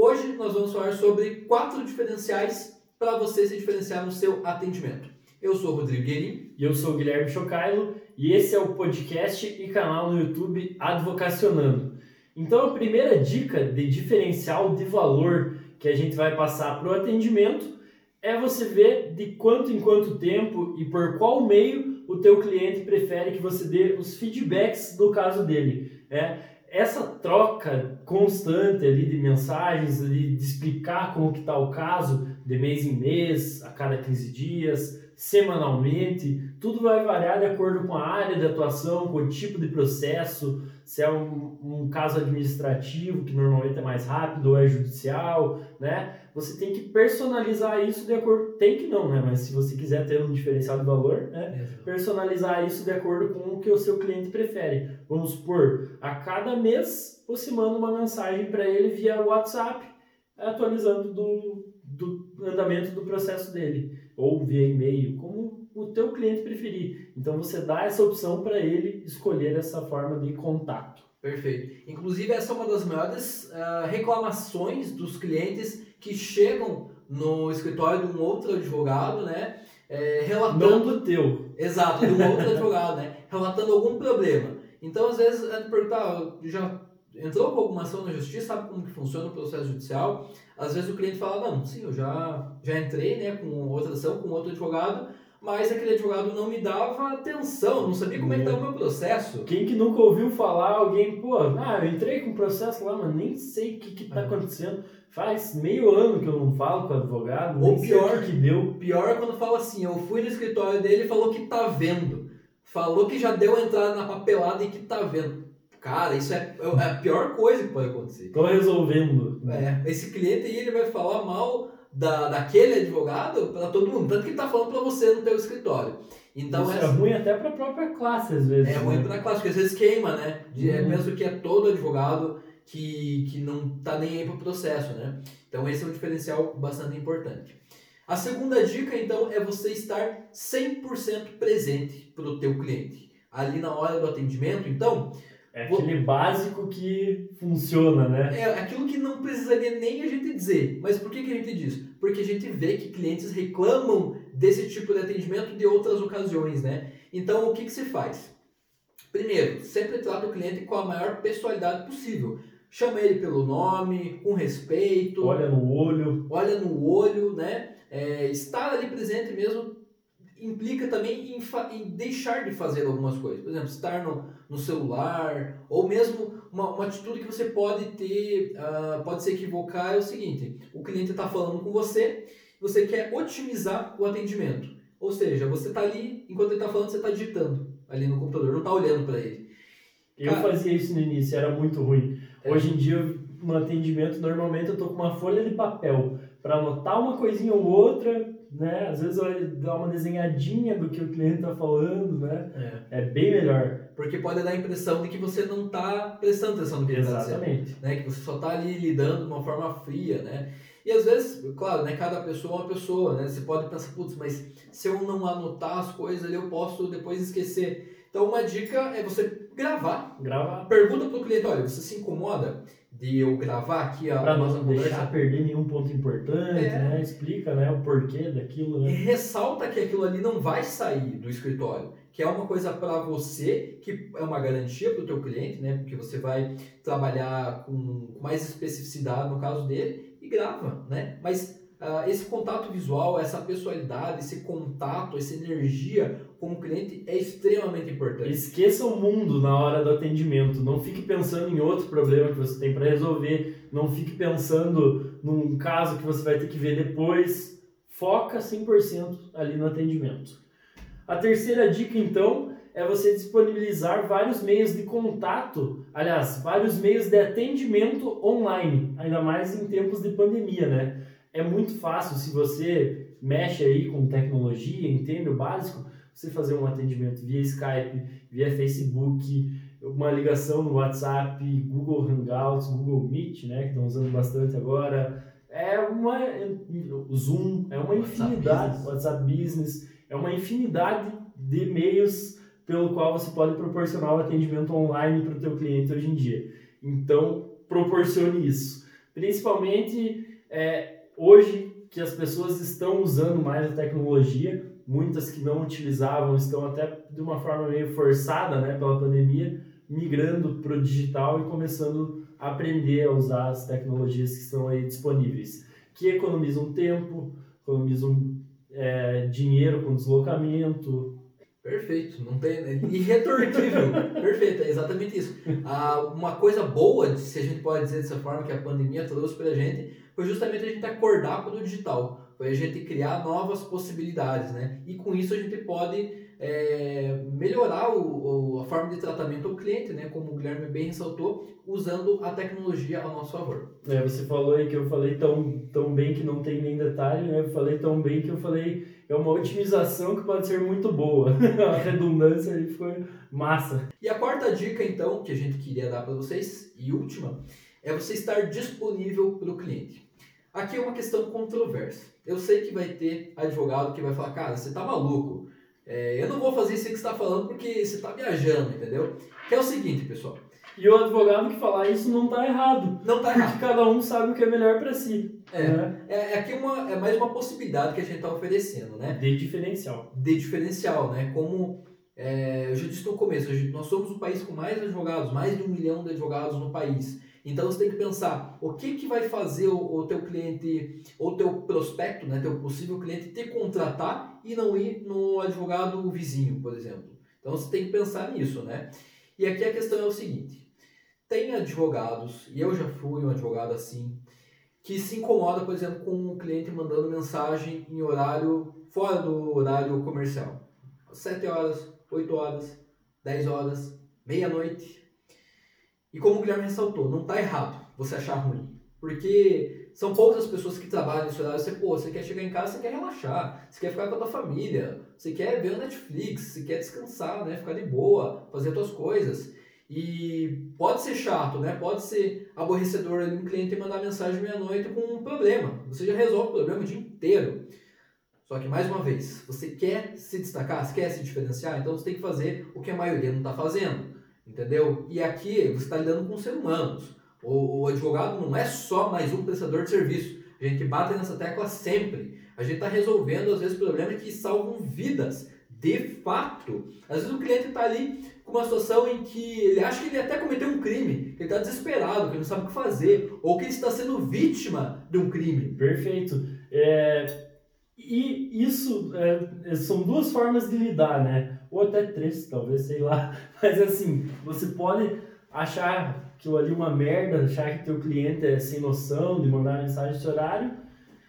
Hoje nós vamos falar sobre quatro diferenciais para você se diferenciar no seu atendimento. Eu sou Rodrigo Guerin. E eu sou Guilherme Chocailo e esse é o podcast e canal no YouTube Advocacionando. Então a primeira dica de diferencial de valor que a gente vai passar para o atendimento é você ver de quanto em quanto tempo e por qual meio o teu cliente prefere que você dê os feedbacks do caso dele. É, essa troca constante ali de mensagens, ali, de explicar como que está o caso, de mês em mês, a cada 15 dias, semanalmente, tudo vai variar de acordo com a área de atuação, com o tipo de processo, se é um, um caso administrativo, que normalmente é mais rápido, ou é judicial, né? Você tem que personalizar isso de acordo... Tem que não, né? Mas se você quiser ter um diferencial de valor, né? Personalizar isso de acordo com o que o seu cliente prefere. Vamos supor, a cada mês você manda uma mensagem para ele via WhatsApp, atualizando do, do andamento do processo dele, ou via e-mail, como o teu cliente preferir. Então você dá essa opção para ele escolher essa forma de contato. Perfeito. Inclusive essa é uma das maiores uh, reclamações dos clientes que chegam no escritório de um outro advogado, né? É, relatando... Não do teu. Exato, de um outro advogado, né? Relatando algum problema. Então, às vezes, a gente pergunta, já entrou com alguma ação na justiça, sabe como que funciona o processo judicial? Às vezes o cliente fala, não, sim, eu já, já entrei né, com outra ação, com outro advogado, mas aquele advogado não me dava atenção, não sabia como é que estava o meu processo. Quem que nunca ouviu falar, alguém, pô, ah, eu entrei com o processo lá, mas nem sei o que que tá é. acontecendo. Faz meio ano que eu não falo com o advogado, Ou pior, que deu. Pior é quando fala assim, eu fui no escritório dele e falou que tá vendo. Falou que já deu entrada na papelada e que tá vendo. Cara, isso é, é a pior coisa que pode acontecer. Tô resolvendo. É, esse cliente aí, ele vai falar mal da, daquele advogado para todo mundo. Tanto que ele tá falando para você no teu escritório. Então, Isso é, é ruim até para a própria classe, às vezes. É né? ruim para a classe, porque às vezes queima, né? De, uhum. Penso que é todo advogado que, que não tá nem aí para o processo, né? Então, esse é um diferencial bastante importante. A segunda dica, então, é você estar 100% presente para o teu cliente. Ali na hora do atendimento, então, é aquele básico que funciona, né? É aquilo que não precisaria nem a gente dizer. Mas por que, que a gente diz? Porque a gente vê que clientes reclamam desse tipo de atendimento de outras ocasiões, né? Então, o que, que se faz? Primeiro, sempre trata o cliente com a maior pessoalidade possível. Chama ele pelo nome, com respeito. Olha no olho. Olha no olho, né? É, estar ali presente mesmo implica também em, em, deixar de fazer algumas coisas. Por exemplo, estar no, no celular, ou mesmo uma, uma atitude que você pode ter, uh, pode se equivocar, é o seguinte: o cliente está falando com você, você quer otimizar o atendimento. Ou seja, você está ali, enquanto ele está falando, você está digitando ali no computador, não está olhando para ele. Eu Cara, fazia isso no início, era muito ruim. É. Hoje em dia, no atendimento, normalmente eu estou com uma folha de papel para anotar uma coisinha ou outra, né? Às vezes dá uma desenhadinha do que o cliente está falando, né? É. é. bem melhor. Porque pode dar a impressão de que você não está prestando atenção no que ele está dizendo. Exatamente. Né? Que você só está ali lidando de uma forma fria, né? E às vezes, claro, né, cada pessoa é uma pessoa, né? Você pode pensar, putz, mas se eu não anotar as coisas ali, eu posso depois esquecer. Então, uma dica é você gravar. Gravar. Pergunta para o cliente, olha, você se incomoda de eu gravar aqui a pra nossa não conversa. deixar perder nenhum ponto importante, é. né? Explica, né, o porquê daquilo, né? E ressalta que aquilo ali não vai sair do escritório, que é uma coisa para você, que é uma garantia para o teu cliente, né? Porque você vai trabalhar com mais especificidade no caso dele e grava, né? Mas uh, esse contato visual, essa pessoalidade, esse contato, essa energia com o cliente é extremamente importante. Esqueça o mundo na hora do atendimento. Não fique pensando em outro problema que você tem para resolver. Não fique pensando num caso que você vai ter que ver depois. Foca 100% ali no atendimento. A terceira dica, então, é você disponibilizar vários meios de contato, aliás, vários meios de atendimento online, ainda mais em tempos de pandemia, né? É muito fácil se você mexe aí com tecnologia, entende o básico, você fazer um atendimento via Skype, via Facebook, uma ligação no WhatsApp, Google Hangouts, Google Meet, né, que estão usando bastante agora. É uma Zoom, é uma infinidade, WhatsApp WhatsApp Business, é uma infinidade de meios pelo qual você pode proporcionar o atendimento online para o teu cliente hoje em dia. Então, proporcione isso. principalmente é, hoje que as pessoas estão usando mais a tecnologia, muitas que não utilizavam estão até de uma forma meio forçada né, pela pandemia, migrando para o digital e começando a aprender a usar as tecnologias que estão aí disponíveis, que economizam tempo, economizam é, dinheiro com deslocamento. Perfeito, não tem irretorquível. Perfeito, é exatamente isso. Ah, uma coisa boa, se a gente pode dizer dessa forma, que a pandemia trouxe para a gente, foi justamente a gente acordar para o digital, foi a gente criar novas possibilidades, né? E com isso a gente pode é, melhorar o, o, a forma de tratamento ao cliente, né? Como o Guilherme bem ressaltou, usando a tecnologia a nosso favor. É, você falou aí que eu falei tão, tão bem que não tem nem detalhe, né? Eu falei tão bem que eu falei é uma otimização que pode ser muito boa. a redundância aí foi massa. E a quarta dica, então, que a gente queria dar para vocês, e última, é você estar disponível para o cliente. Aqui é uma questão controversa. Eu sei que vai ter advogado que vai falar, cara, você tá maluco. É, eu não vou fazer isso que você está falando porque você está viajando, entendeu? Que é o seguinte, pessoal. E o advogado que falar isso não está errado. Não está errado. Porque cada um sabe o que é melhor para si. É, né? é, é, aqui uma, é mais uma possibilidade que a gente está oferecendo, né? De diferencial. De diferencial, né? Como é, eu já disse no começo, nós somos o país com mais advogados, mais de um milhão de advogados no país. Então você tem que pensar o que, que vai fazer o, o teu cliente, ou teu prospecto, né, teu possível cliente te contratar e não ir no advogado vizinho, por exemplo. Então você tem que pensar nisso, né? E aqui a questão é o seguinte: tem advogados, e eu já fui um advogado assim, que se incomoda, por exemplo, com um cliente mandando mensagem em horário fora do horário comercial. 7 horas, 8 horas, 10 horas, meia-noite. E como o Guilherme ressaltou, não está errado você achar ruim. Porque são poucas as pessoas que trabalham nesse horário. Você, pô, você quer chegar em casa, você quer relaxar, você quer ficar com a tua família, você quer ver o Netflix, você quer descansar, né? Ficar de boa, fazer as tuas coisas. E pode ser chato, né? Pode ser aborrecedor ali um cliente mandar mensagem meia-noite com um problema. Você já resolve o problema o dia inteiro. Só que, mais uma vez, você quer se destacar, você quer se diferenciar, então você tem que fazer o que a maioria não está fazendo. Entendeu? E aqui você está lidando com seres humanos. O, o, advogado não é só mais um prestador de serviço. A gente bate nessa tecla sempre. A gente está resolvendo, às vezes, problemas que salvam vidas. De fato. Às vezes o cliente está ali com uma situação em que ele acha que ele até cometeu um crime, que ele está desesperado, que ele não sabe o que fazer, ou que ele está sendo vítima de um crime. Perfeito. É, e isso é, são duas formas de lidar, né? Ou até três, talvez, sei lá. Mas assim, você pode achar que ali uma merda, achar que teu cliente é sem noção de mandar mensagem nesse horário,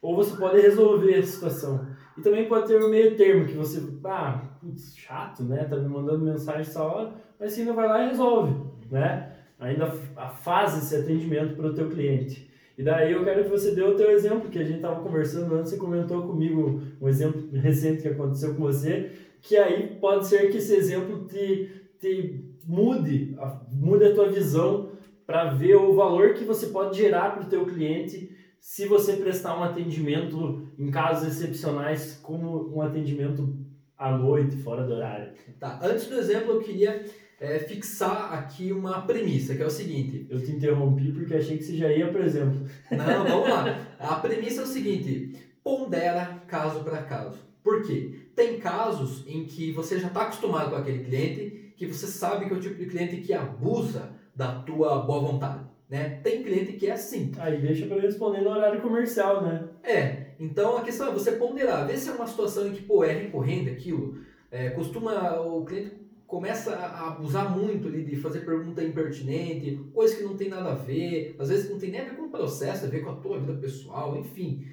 ou você pode resolver a situação. E também pode ter um meio termo, que você, ah, putz, chato, né? Tá me mandando mensagem essa hora, mas você ainda vai lá e resolve, né? Ainda faz esse atendimento para o teu cliente. E daí eu quero que você dê o teu exemplo, que a gente estava conversando antes, você comentou comigo um exemplo recente que aconteceu com você, que aí pode ser que esse exemplo te, te mude, mude a tua visão para ver o valor que você pode gerar para o teu cliente se você prestar um atendimento em casos excepcionais, como um atendimento à noite, fora do horário. Tá, antes do exemplo eu queria é, fixar aqui uma premissa, que é o seguinte. Eu te interrompi porque achei que você já ia, por exemplo. Não, vamos lá. A premissa é o seguinte: pondera caso para caso. Por quê? Tem casos em que você já está acostumado com aquele cliente, que você sabe que é o tipo de cliente que abusa da tua boa vontade. Né? Tem cliente que é assim. Aí deixa para responder no horário comercial, né? É. Então a questão é você ponderar, ver se é uma situação em que pô, é recorrente aquilo. É, costuma o cliente começa a abusar muito ali de fazer pergunta impertinente, coisa que não tem nada a ver, às vezes não tem nem a ver com o processo, a ver com a tua vida pessoal, enfim.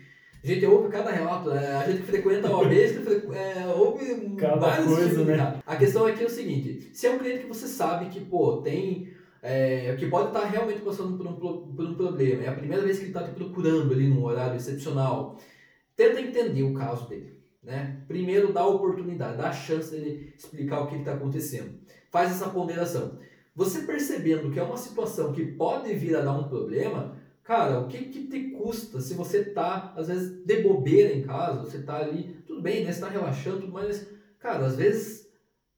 A gente ouve cada relato, é, a gente que frequenta a OAB, é, ouve cada vários coisa, né? A questão aqui é o seguinte, se é um cliente que você sabe que, pô, tem... É, que pode estar realmente passando por um, por um problema, é a primeira vez que ele está te procurando ali num horário excepcional, tenta entender o caso dele. Né? Primeiro, dá a oportunidade, dá a chance dele explicar o que está acontecendo. Faz essa ponderação. Você percebendo que é uma situação que pode vir a dar um problema, cara, o que, que te custa se você tá, às vezes, de bobeira em casa, você tá ali, tudo bem, né? Você tá relaxando, mas, cara, às vezes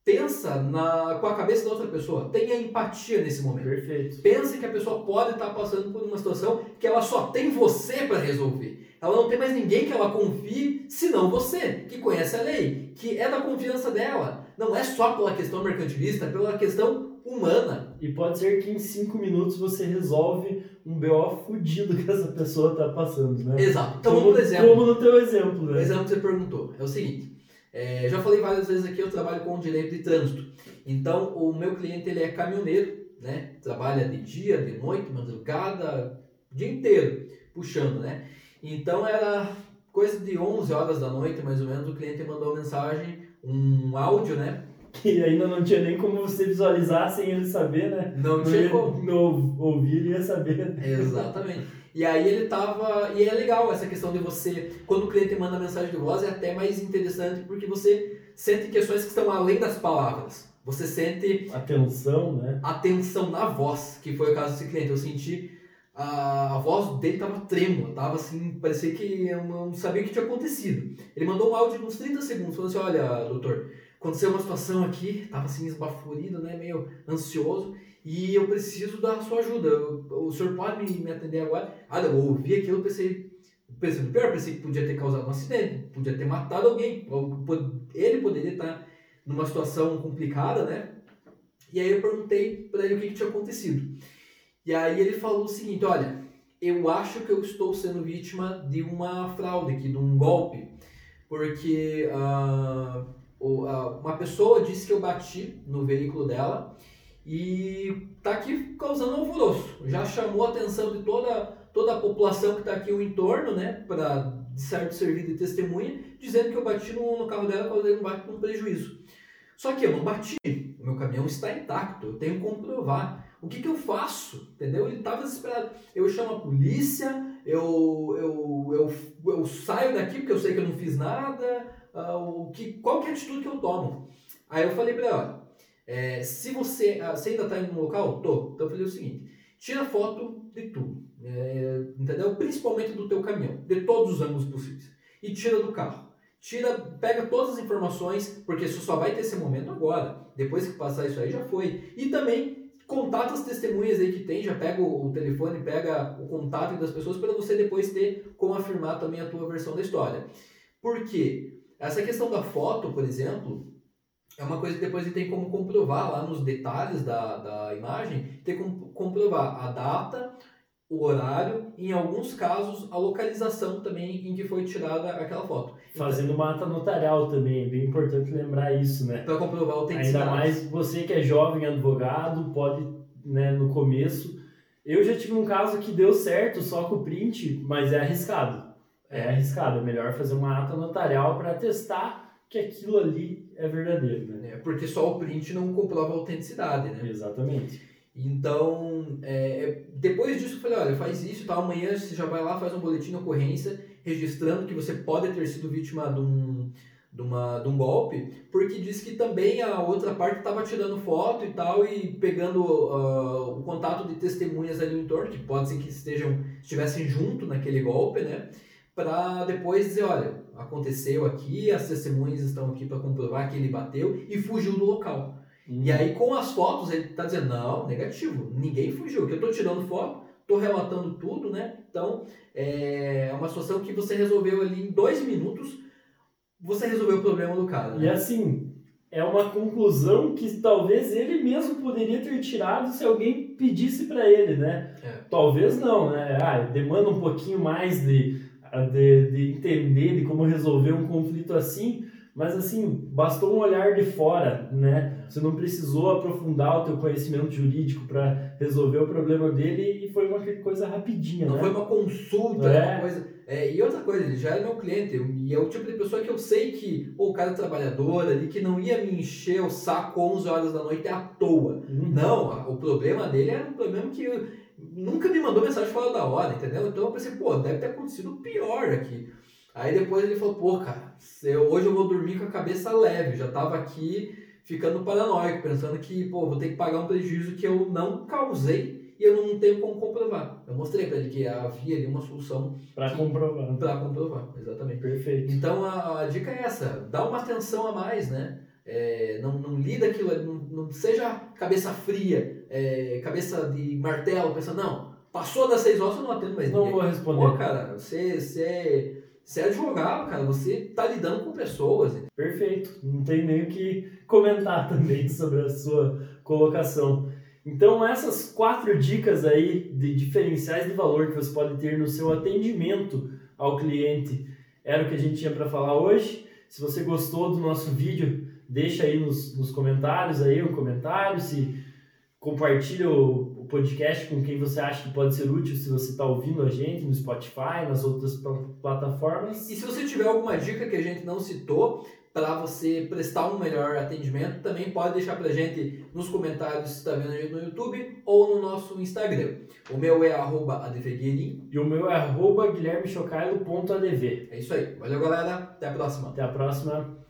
pensa na, com a cabeça da outra pessoa. Tenha empatia nesse momento. Perfeito. Pense que a pessoa pode estar passando por uma situação que ela só tem você para resolver. Ela não tem mais ninguém que ela confie, senão você, que conhece a lei, que é da confiança dela. Não é só pela questão mercantilista, é pela questão humana. E pode ser que em cinco minutos você resolve um BO fudido que essa pessoa está passando, né? Exato. Então como, vamos por exemplo. Como no teu exemplo, O né? exemplo que você perguntou é o seguinte. é, já falei várias vezes aqui, eu trabalho com direito de trânsito. Então, o meu cliente ele é caminhoneiro, né? Trabalha de dia, de noite, madrugada, o dia inteiro, puxando, né? Então, era coisa de 11 horas da noite, mais ou menos, o cliente mandou uma mensagem, um áudio, né? Que ainda não tinha nem como você visualizar sem ele saber, né? Não tinha como. não ouvir, ele ia saber. Exatamente. E aí ele tava. E é legal essa questão de você. Quando o cliente manda mensagem de voz, é até mais interessante porque você sente questões que estão além das palavras. Você sente Atenção, né? atenção na voz, que foi o caso desse cliente. Eu senti a, a voz dele tava trêmula, tava assim, parecia que eu não sabia o que tinha acontecido. Ele mandou um áudio de uns 30 segundos, falando assim, olha, doutor, aconteceu uma situação aqui, tava assim esbaforido, né, meio ansioso, e eu preciso da sua ajuda. O, o senhor pode me, me atender agora? Ah, eu ouvi aquilo, eu pensei, no pior, pensei que podia ter causado um acidente, podia ter matado alguém, ele poderia estar numa situação complicada, né? E aí eu perguntei para ele o que, que tinha acontecido. E aí ele falou o seguinte, olha, eu acho que eu estou sendo vítima de uma fraude aqui, de um golpe, porque o- ah, uma pessoa disse que eu bati no veículo dela e tá aqui causando alvoroço. Já chamou a atenção de toda, toda a população que está aqui no entorno, né, para de certo servir de testemunha, dizendo que eu bati no, no carro dela, causei um, ba- um prejuízo. Só que eu não bati, o meu caminhão está intacto, eu tenho que comprovar. O que, que eu faço? Entendeu? Ele estava desesperado. Eu chamo a polícia, eu, eu, eu, eu saio daqui porque eu sei que eu não fiz nada, ah, o que, qual que é a atitude que eu tomo? Aí eu falei para olha, é, se você, ah, você ainda está indo no local? Tô. Então eu falei o seguinte, tira foto de tudo, é, entendeu? Principalmente do teu caminhão, de todos os ângulos possíveis. E tira do carro. Tira, pega todas as informações, porque isso só vai ter esse momento agora. Depois que passar isso aí, já foi. E também contata as testemunhas aí que tem, já pega o, o telefone, pega o contato das pessoas para você depois ter como afirmar também a tua versão da história. Por quê? Essa questão da foto, por exemplo, é uma coisa que depois ele tem como comprovar lá nos detalhes da, da imagem, tem como comprovar a data, o horário, e em alguns casos a localização também em que foi tirada aquela foto. Fazendo uma ata notarial também, é bem importante lembrar isso, né? Para comprovar a autenticidade. Ainda mais você que é jovem advogado, pode, né, no começo. Eu já tive um caso que deu certo só com o print, mas é arriscado. É arriscado, é melhor fazer uma ata notarial para testar que aquilo ali é verdadeiro, né? É, porque só o print não comprova a autenticidade, né? Exatamente. Então, é, depois disso eu falei, olha, faz isso, tá? amanhã você já vai lá, faz um boletim de ocorrência, registrando que você pode ter sido vítima de um, de uma, de um golpe, porque diz que também a outra parte estava tirando foto e tal, e pegando ah, o contato de testemunhas ali no entorno, que pode ser que estejam, estivessem junto naquele golpe, né? Para depois dizer, olha, aconteceu aqui, as testemunhas estão aqui para comprovar que ele bateu e fugiu do local. Hum. E aí, com as fotos, ele tá dizendo, não, negativo, ninguém fugiu, que eu tô tirando foto, tô relatando tudo, né? Então, é uma situação que você resolveu ali em dois minutos, você resolveu o problema do cara, E né? assim, é uma conclusão que talvez ele mesmo poderia ter tirado se alguém pedisse para ele, né? É. Talvez não, né? Ah, demanda um pouquinho mais de, de, de entender de como resolver um conflito assim, mas assim, bastou um olhar de fora, né? Você não precisou aprofundar o teu conhecimento jurídico para resolver o problema dele e foi uma coisa rapidinha, Não né? foi uma consulta, É. uma coisa. É, e outra coisa, ele já é meu cliente, e é o tipo de pessoa que eu sei que, pô, o cara é trabalhador ali, que não ia me encher o saco 11 horas da noite à toa. Uhum. Não, o problema dele era um problema que nunca me mandou mensagem fora da hora, entendeu? Então eu pensei, pô, deve ter acontecido pior aqui. Aí depois ele falou, pô, cara, hoje eu vou dormir com a cabeça leve, já tava aqui ficando paranoico, pensando que, pô, vou ter que pagar um prejuízo que eu não causei e eu não tenho como comprovar. Eu mostrei pra ele que havia ali uma solução Para comprovar. para comprovar, exatamente. Perfeito. Então a, a dica é essa, dá uma atenção a mais, né? é, não, não lida aquilo, não, não seja cabeça fria, é, cabeça de martelo, pensando, não, passou das seis horas, eu não atendo mais Não ninguém. vou responder. Pô, cara, você, você, é, você é advogado, cara, você tá lidando com pessoas. Perfeito. Não tem nem o que comentar também sobre a sua colocação. Então, essas quatro dicas aí de diferenciais de valor que você pode ter no seu atendimento ao cliente era o que a gente tinha para falar hoje. Se você gostou do nosso vídeo, deixa aí nos, nos comentários aí um comentário, se compartilha o, podcast com quem você acha que pode ser útil se você está ouvindo a gente no Spotify, nas outras pla- plataformas. E se você tiver alguma dica que a gente não citou para você prestar um melhor atendimento, também pode deixar pra gente nos comentários se está vendo a gente no YouTube ou no nosso Instagram. O meu é advguerin. E o meu é arroba guilhermechocailo.adv. É isso aí. Valeu, galera. Até a próxima. Até a próxima.